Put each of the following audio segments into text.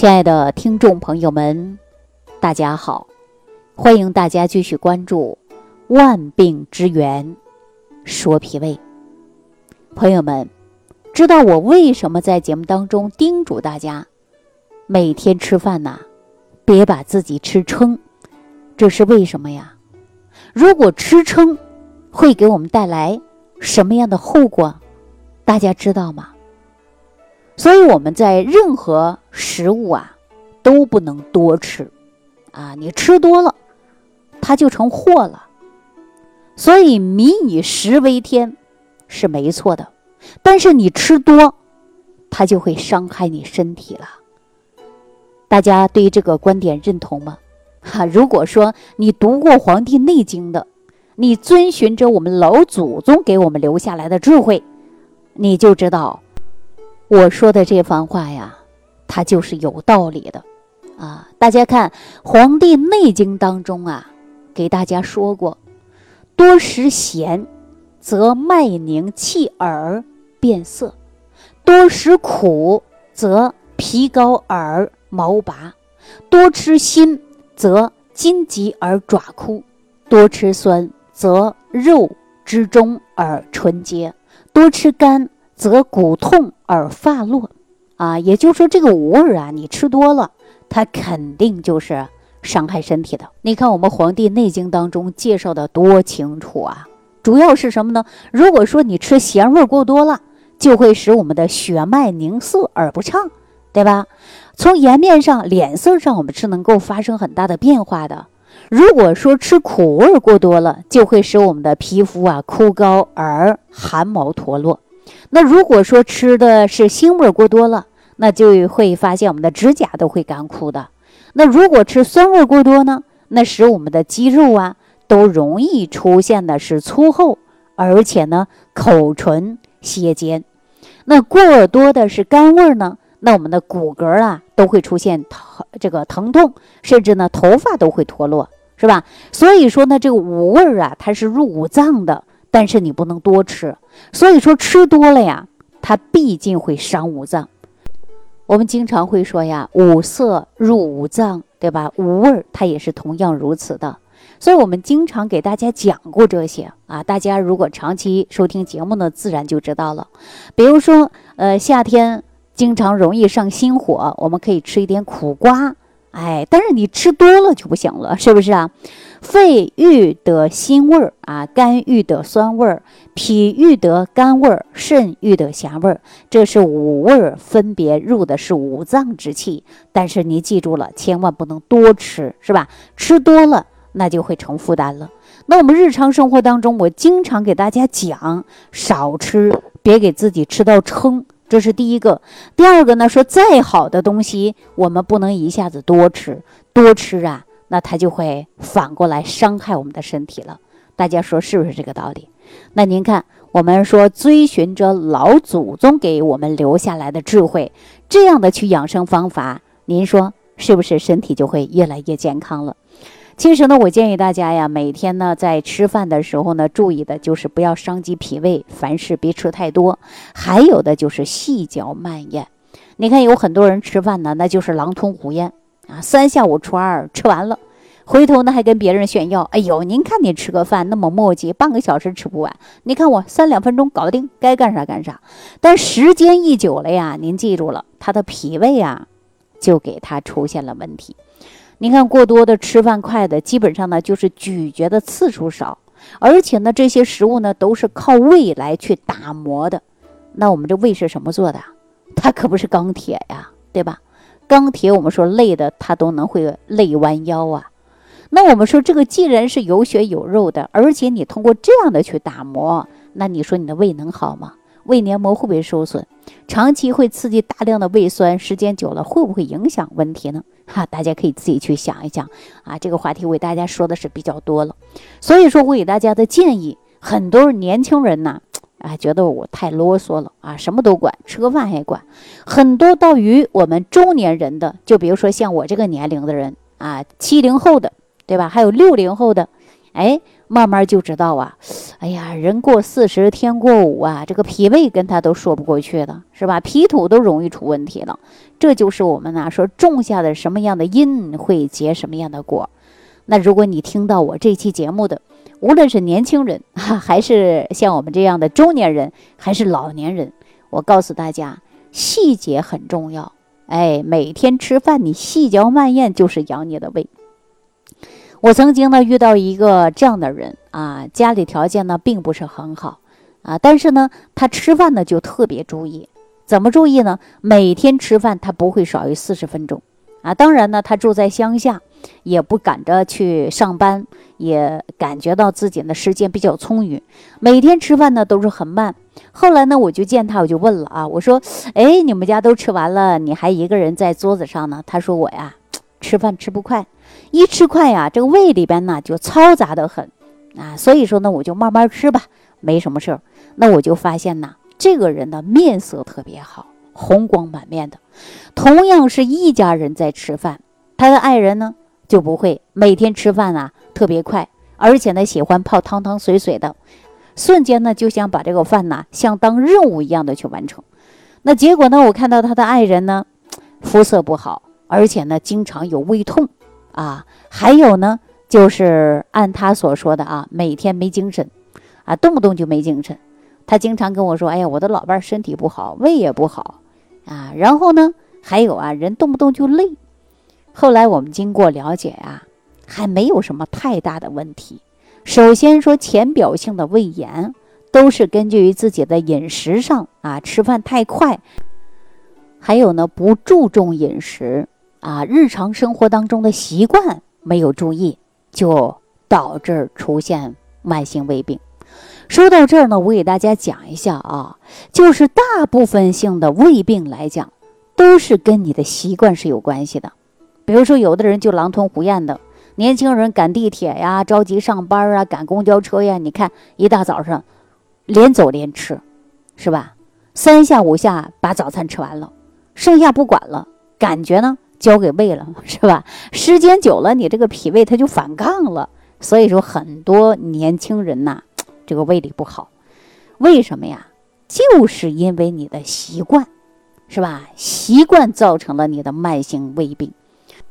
亲爱的听众朋友们，大家好，欢迎大家继续关注《万病之源说脾胃》。朋友们，知道我为什么在节目当中叮嘱大家每天吃饭呐，别把自己吃撑，这是为什么呀？如果吃撑，会给我们带来什么样的后果？大家知道吗？所以我们在任何食物啊，都不能多吃，啊，你吃多了，它就成祸了。所以民以食为天是没错的，但是你吃多，它就会伤害你身体了。大家对这个观点认同吗？哈，如果说你读过《黄帝内经》的，你遵循着我们老祖宗给我们留下来的智慧，你就知道。我说的这番话呀，它就是有道理的，啊！大家看《黄帝内经》当中啊，给大家说过，多食咸，则脉凝气耳变色；多食苦，则皮高而毛拔；多吃辛，则筋急而爪枯；多吃酸，则肉之中而纯洁；多吃甘。则骨痛而发落，啊，也就是说这个五味啊，你吃多了，它肯定就是伤害身体的。你看我们《黄帝内经》当中介绍的多清楚啊，主要是什么呢？如果说你吃咸味过多了，就会使我们的血脉凝涩而不畅，对吧？从颜面上、脸色上，我们是能够发生很大的变化的。如果说吃苦味过多了，就会使我们的皮肤啊枯槁而汗毛脱落。那如果说吃的是腥味过多了，那就会发现我们的指甲都会干枯的。那如果吃酸味过多呢，那使我们的肌肉啊都容易出现的是粗厚，而且呢口唇斜尖。那过多的是甘味呢，那我们的骨骼啊都会出现疼这个疼痛，甚至呢头发都会脱落，是吧？所以说呢，这个五味儿啊它是入五脏的。但是你不能多吃，所以说吃多了呀，它毕竟会伤五脏。我们经常会说呀，五色入五脏，对吧？五味儿它也是同样如此的。所以我们经常给大家讲过这些啊，大家如果长期收听节目呢，自然就知道了。比如说，呃，夏天经常容易上心火，我们可以吃一点苦瓜。哎，但是你吃多了就不行了，是不是啊？肺欲得辛味儿啊，肝欲得酸味儿，脾欲得甘味儿，肾欲得咸味儿，这是五味儿分别入的是五脏之气。但是你记住了，千万不能多吃，是吧？吃多了那就会成负担了。那我们日常生活当中，我经常给大家讲，少吃，别给自己吃到撑。这是第一个，第二个呢？说再好的东西，我们不能一下子多吃，多吃啊，那它就会反过来伤害我们的身体了。大家说是不是这个道理？那您看，我们说追寻着老祖宗给我们留下来的智慧，这样的去养生方法，您说是不是身体就会越来越健康了？其实呢，我建议大家呀，每天呢在吃饭的时候呢，注意的就是不要伤及脾胃，凡事别吃太多。还有的就是细嚼慢咽。你看有很多人吃饭呢，那就是狼吞虎咽啊，三下五除二吃完了，回头呢还跟别人炫耀：“哎呦，您看你吃个饭那么磨叽，半个小时吃不完，你看我三两分钟搞定，该干啥干啥。”但时间一久了呀，您记住了，他的脾胃啊，就给他出现了问题。你看，过多的吃饭快的，基本上呢就是咀嚼的次数少，而且呢这些食物呢都是靠胃来去打磨的。那我们这胃是什么做的？它可不是钢铁呀，对吧？钢铁我们说累的，它都能会累弯腰啊。那我们说这个既然是有血有肉的，而且你通过这样的去打磨，那你说你的胃能好吗？胃黏膜会不会受损？长期会刺激大量的胃酸，时间久了会不会影响问题呢？哈，大家可以自己去想一想啊。这个话题我给大家说的是比较多了，所以说我给大家的建议，很多年轻人呢，啊，觉得我太啰嗦了啊，什么都管，吃个饭也管。很多到于我们中年人的，就比如说像我这个年龄的人啊，七零后的，对吧？还有六零后的，哎，慢慢就知道啊，哎呀，人过四十天过五啊，这个脾胃跟他都说不过去的，是吧？脾土都容易出问题了。这就是我们呢说种下的什么样的因会结什么样的果。那如果你听到我这期节目的，无论是年轻人哈，还是像我们这样的中年人，还是老年人，我告诉大家，细节很重要。哎，每天吃饭你细嚼慢咽，就是养你的胃。我曾经呢遇到一个这样的人啊，家里条件呢并不是很好啊，但是呢他吃饭呢就特别注意，怎么注意呢？每天吃饭他不会少于四十分钟啊。当然呢，他住在乡下，也不赶着去上班，也感觉到自己的时间比较充裕，每天吃饭呢都是很慢。后来呢，我就见他，我就问了啊，我说：“哎，你们家都吃完了，你还一个人在桌子上呢？”他说：“我呀，吃饭吃不快。”一吃快呀，这个胃里边呢就嘈杂的很，啊，所以说呢，我就慢慢吃吧，没什么事儿。那我就发现呢，这个人的面色特别好，红光满面的。同样是一家人在吃饭，他的爱人呢就不会每天吃饭啊特别快，而且呢喜欢泡汤汤水水的，瞬间呢就想把这个饭呢像当任务一样的去完成。那结果呢，我看到他的爱人呢肤色不好，而且呢经常有胃痛。啊，还有呢，就是按他所说的啊，每天没精神，啊，动不动就没精神。他经常跟我说：“哎呀，我的老伴儿身体不好，胃也不好，啊，然后呢，还有啊，人动不动就累。”后来我们经过了解啊，还没有什么太大的问题。首先说浅表性的胃炎，都是根据于自己的饮食上啊，吃饭太快，还有呢，不注重饮食。啊，日常生活当中的习惯没有注意，就导致出现慢性胃病。说到这儿呢，我给大家讲一下啊，就是大部分性的胃病来讲，都是跟你的习惯是有关系的。比如说，有的人就狼吞虎咽的，年轻人赶地铁呀，着急上班啊，赶公交车呀，你看一大早上连走连吃，是吧？三下五下把早餐吃完了，剩下不管了，感觉呢？交给胃了，是吧？时间久了，你这个脾胃它就反抗了。所以说，很多年轻人呐，这个胃里不好，为什么呀？就是因为你的习惯，是吧？习惯造成了你的慢性胃病。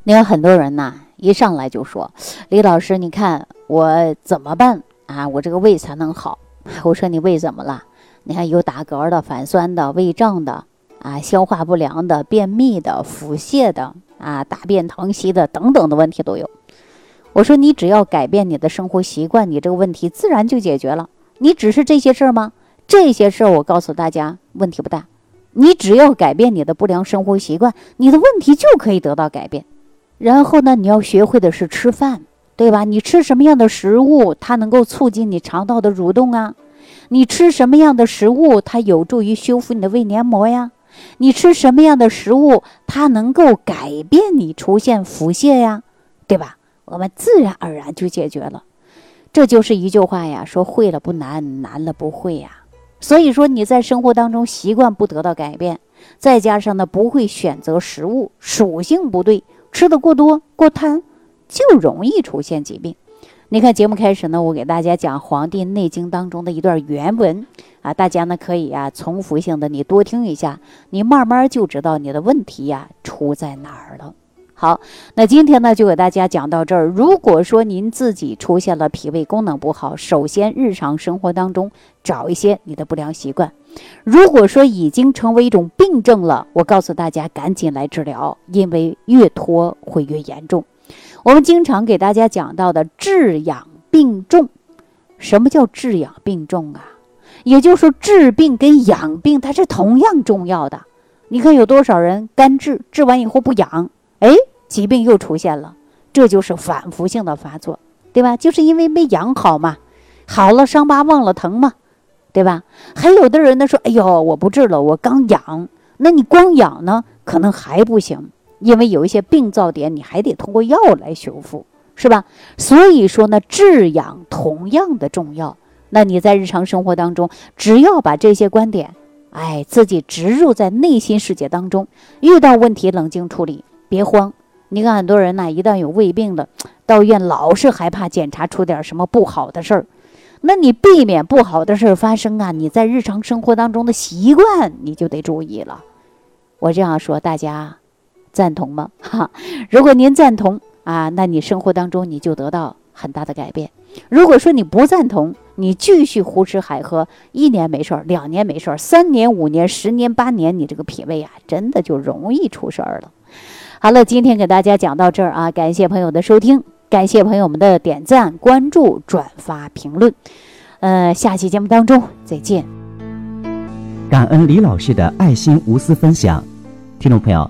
你看，很多人呐，一上来就说：“李老师，你看我怎么办啊？我这个胃才能好？”我说：“你胃怎么了？你看有打嗝的、反酸的、胃胀的。”啊，消化不良的、便秘的、腹泻的啊，大便溏稀的等等的问题都有。我说你只要改变你的生活习惯，你这个问题自然就解决了。你只是这些事儿吗？这些事儿我告诉大家问题不大。你只要改变你的不良生活习惯，你的问题就可以得到改变。然后呢，你要学会的是吃饭，对吧？你吃什么样的食物，它能够促进你肠道的蠕动啊？你吃什么样的食物，它有助于修复你的胃黏膜呀？你吃什么样的食物，它能够改变你出现腹泻呀，对吧？我们自然而然就解决了。这就是一句话呀，说会了不难，难了不会呀。所以说你在生活当中习惯不得到改变，再加上呢不会选择食物，属性不对，吃的过多过贪，就容易出现疾病。你看节目开始呢，我给大家讲《黄帝内经》当中的一段原文啊，大家呢可以啊重复性的你多听一下，你慢慢就知道你的问题呀出在哪儿了。好，那今天呢就给大家讲到这儿。如果说您自己出现了脾胃功能不好，首先日常生活当中找一些你的不良习惯。如果说已经成为一种病症了，我告诉大家赶紧来治疗，因为越拖会越严重。我们经常给大家讲到的治养病重，什么叫治养病重啊？也就是说，治病跟养病它是同样重要的。你看有多少人干治，治完以后不养，哎，疾病又出现了，这就是反复性的发作，对吧？就是因为没养好嘛，好了伤疤忘了疼嘛，对吧？还有的人呢说，哎呦，我不治了，我刚养，那你光养呢，可能还不行。因为有一些病灶点，你还得通过药来修复，是吧？所以说呢，治养同样的重要。那你在日常生活当中，只要把这些观点，哎，自己植入在内心世界当中，遇到问题冷静处理，别慌。你看很多人呢，一旦有胃病了，到医院老是害怕检查出点什么不好的事儿。那你避免不好的事儿发生啊，你在日常生活当中的习惯你就得注意了。我这样说，大家赞同吗？哈，如果您赞同啊，那你生活当中你就得到很大的改变。如果说你不赞同，你继续胡吃海喝，一年没事儿，两年没事儿，三年、五年、十年、八年，你这个脾胃啊，真的就容易出事儿了。好了，今天给大家讲到这儿啊，感谢朋友的收听。感谢朋友们的点赞、关注、转发、评论。呃，下期节目当中再见。感恩李老师的爱心无私分享。听众朋友，